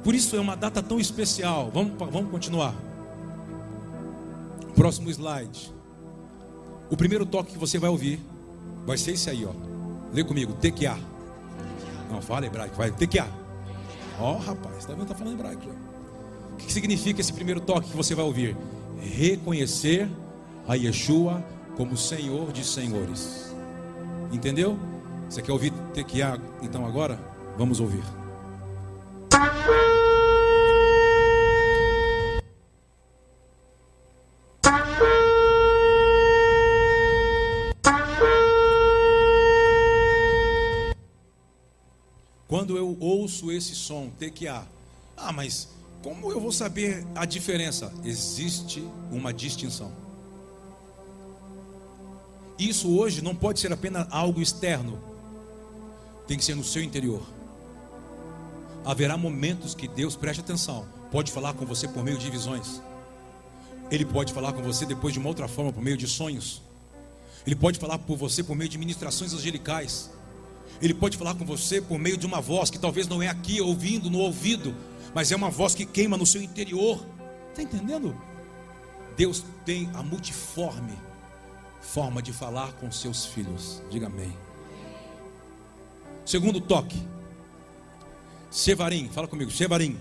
S1: Por isso é uma data tão especial. Vamos, vamos continuar. Próximo slide. O primeiro toque que você vai ouvir vai ser esse aí, ó. Lê comigo, tequiá. Não, fala hebraico, vai, tequiá. Ó, oh, rapaz, tá vendo? Tá falando hebraico já. O que significa esse primeiro toque que você vai ouvir? Reconhecer a Yeshua como Senhor de senhores. Entendeu? Você quer ouvir tequiá então agora? Vamos ouvir. Quando eu ouço esse som, tequiá, ah, mas como eu vou saber a diferença? Existe uma distinção. Isso hoje não pode ser apenas algo externo, tem que ser no seu interior. Haverá momentos que Deus, preste atenção, pode falar com você por meio de visões. Ele pode falar com você depois de uma outra forma, por meio de sonhos. Ele pode falar por você por meio de ministrações angelicais. Ele pode falar com você por meio de uma voz que talvez não é aqui ouvindo no ouvido, mas é uma voz que queima no seu interior. Está entendendo? Deus tem a multiforme forma de falar com seus filhos. Diga amém. Segundo toque. Sevarim, fala comigo, Sevarim.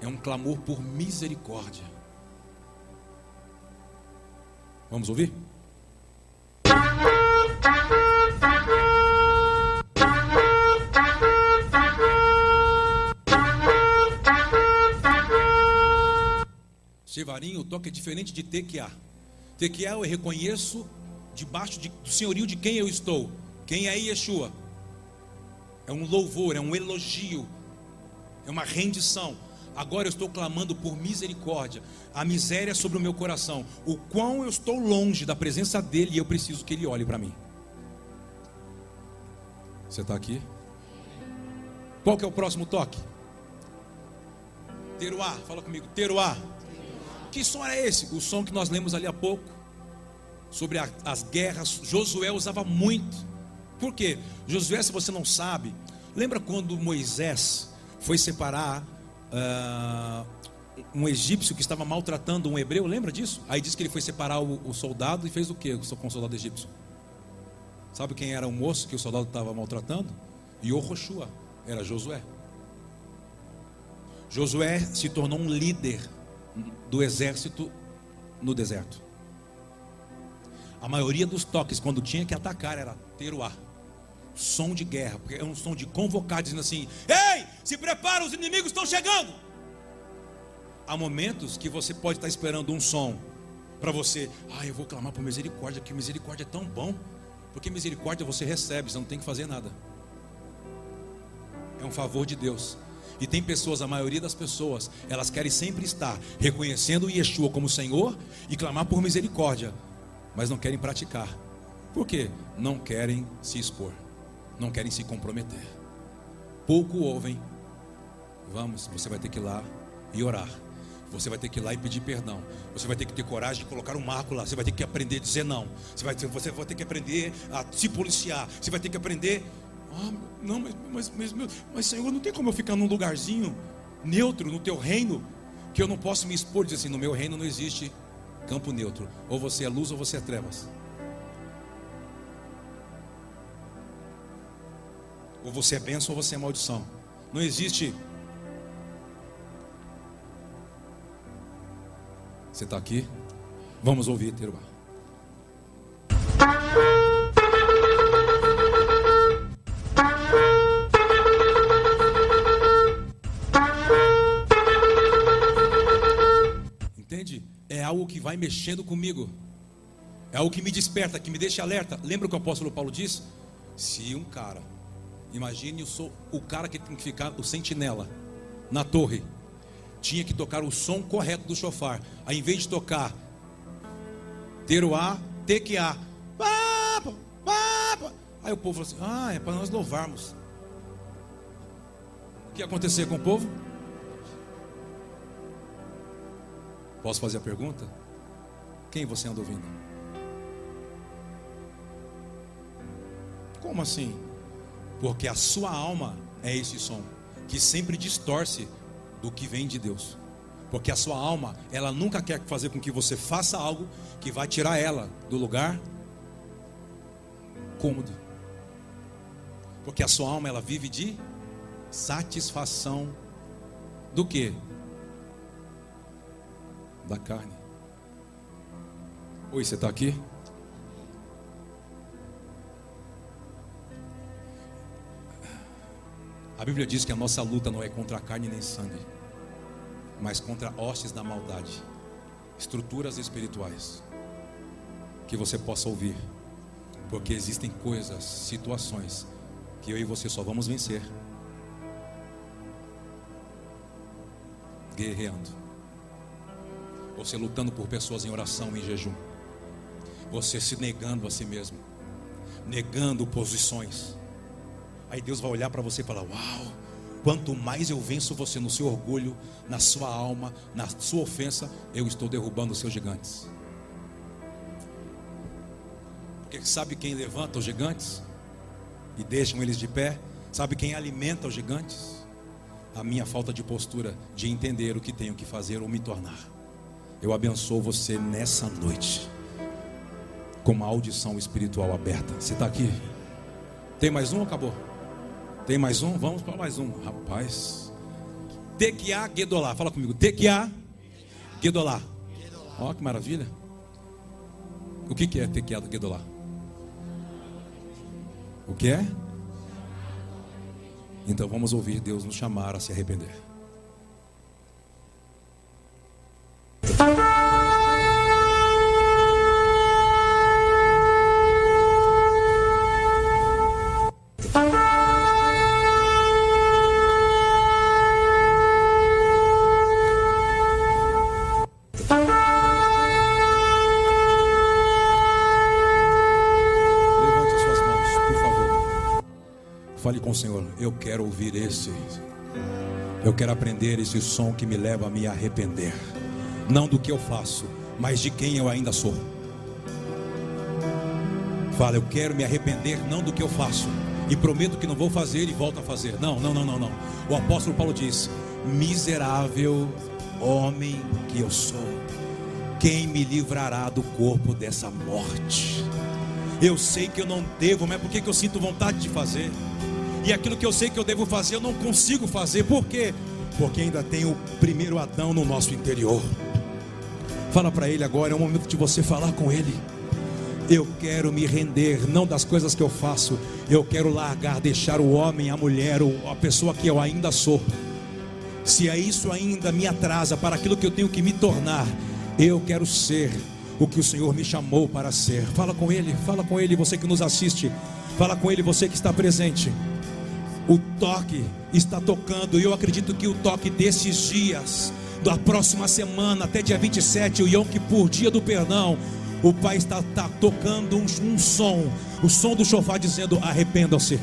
S1: É um clamor por misericórdia. Vamos ouvir? Sevarim, o toque é diferente de Tequiá. Tequiá eu reconheço debaixo de, do senhorio de quem eu estou. Quem é Yeshua? É um louvor, é um elogio, é uma rendição. Agora eu estou clamando por misericórdia, a miséria sobre o meu coração, o quão eu estou longe da presença dele e eu preciso que ele olhe para mim. Você está aqui? Qual que é o próximo toque? Teruá, fala comigo, Teruá. Que som é esse? O som que nós lemos ali há pouco, sobre a, as guerras. Josué usava muito. Por quê? Josué, se você não sabe, lembra quando Moisés foi separar uh, um egípcio que estava maltratando um hebreu? Lembra disso? Aí diz que ele foi separar o, o soldado e fez o que com o soldado egípcio? Sabe quem era o moço que o soldado estava maltratando? Yohoshua, era Josué. Josué se tornou um líder do exército no deserto. A maioria dos toques, quando tinha que atacar, era teruá. Som de guerra, porque é um som de convocar, dizendo assim: Ei, se prepara, os inimigos estão chegando. Há momentos que você pode estar esperando um som para você, ah, eu vou clamar por misericórdia, que misericórdia é tão bom, porque misericórdia você recebe, você não tem que fazer nada. É um favor de Deus. E tem pessoas, a maioria das pessoas, elas querem sempre estar reconhecendo Yeshua como Senhor e clamar por misericórdia, mas não querem praticar. Por quê? Não querem se expor, não querem se comprometer. Pouco ouvem. Vamos, você vai ter que ir lá e orar. Você vai ter que ir lá e pedir perdão. Você vai ter que ter coragem de colocar um marco lá. Você vai ter que aprender a dizer não. Você vai, você vai ter que aprender a se policiar. Você vai ter que aprender ah, não, mas, mas, mas, mas, Senhor, não tem como eu ficar num lugarzinho neutro no teu reino, que eu não posso me expor e dizer assim: no meu reino não existe campo neutro. Ou você é luz ou você é trevas. Ou você é bênção ou você é maldição. Não existe. Você está aqui? Vamos ouvir, Teruá. Algo que vai mexendo comigo. É algo que me desperta, que me deixa alerta. Lembra o que o apóstolo Paulo disse? Se um cara, imagine eu sou o cara que tem que ficar o sentinela na torre, tinha que tocar o som correto do chofar. Em vez de tocar teruá, tequiá, aí o povo falou assim: Ah, é para nós louvarmos. O que ia acontecer com o povo? Posso fazer a pergunta? Quem você anda ouvindo? Como assim? Porque a sua alma é esse som que sempre distorce do que vem de Deus. Porque a sua alma, ela nunca quer fazer com que você faça algo que vai tirar ela do lugar cômodo. Porque a sua alma, ela vive de satisfação do que? Da carne. Oi, você está aqui? A Bíblia diz que a nossa luta não é contra a carne nem sangue, mas contra hostes da maldade, estruturas espirituais. Que você possa ouvir, porque existem coisas, situações, que eu e você só vamos vencer guerreando você lutando por pessoas em oração, em jejum. Você se negando a si mesmo. Negando posições. Aí Deus vai olhar para você e falar: Uau, quanto mais eu venço você no seu orgulho, na sua alma, na sua ofensa, eu estou derrubando os seus gigantes. Porque sabe quem levanta os gigantes e deixam eles de pé? Sabe quem alimenta os gigantes? A minha falta de postura de entender o que tenho que fazer ou me tornar. Eu abençoo você nessa noite com uma audição espiritual aberta. Você está aqui? Tem mais um ou acabou? Tem mais um? Vamos para mais um. Rapaz. Tequiá Gedolá. Fala comigo. Tequiá Gedolá. Ó, que maravilha. O que, que é Tequiá Gedolá? O que é? Então vamos ouvir Deus nos chamar a se arrepender. fale com o Senhor: Eu quero ouvir esse, eu quero aprender esse som que me leva a me arrepender. Não do que eu faço, mas de quem eu ainda sou. Fala, eu quero me arrepender não do que eu faço. E prometo que não vou fazer e volto a fazer. Não, não, não, não, não. O apóstolo Paulo diz: Miserável homem que eu sou, quem me livrará do corpo dessa morte? Eu sei que eu não devo, mas por que, eu sinto vontade de fazer? E aquilo que eu sei que eu devo fazer, eu não consigo fazer. Por quê? Porque ainda tem o primeiro Adão no nosso interior. Fala para ele agora, é o momento de você falar com ele. Eu quero me render, não das coisas que eu faço. Eu quero largar, deixar o homem, a mulher, a pessoa que eu ainda sou. Se é isso ainda me atrasa para aquilo que eu tenho que me tornar, eu quero ser o que o Senhor me chamou para ser. Fala com Ele, fala com Ele, você que nos assiste, fala com Ele, você que está presente. O toque está tocando, e eu acredito que o toque desses dias, da próxima semana até dia 27, o Yom Kippur, dia do perdão, o Pai está, está tocando um, um som, o som do chofar dizendo: arrependam-se,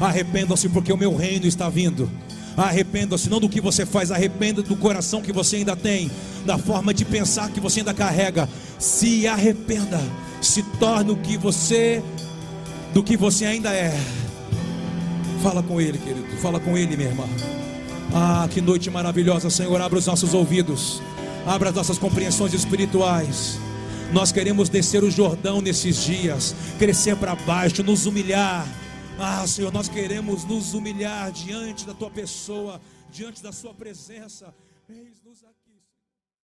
S1: arrependam-se, porque o meu reino está vindo. Arrependa-se não do que você faz, arrependa do coração que você ainda tem, da forma de pensar que você ainda carrega. Se arrependa, se torne o que você do que você ainda é. Fala com ele, querido. Fala com ele, minha irmã. Ah, que noite maravilhosa, Senhor. Abra os nossos ouvidos. Abra as nossas compreensões espirituais. Nós queremos descer o Jordão nesses dias, crescer para baixo, nos humilhar. Ah, Senhor, nós queremos nos humilhar diante da tua pessoa, diante da sua presença. Eis-nos aqui.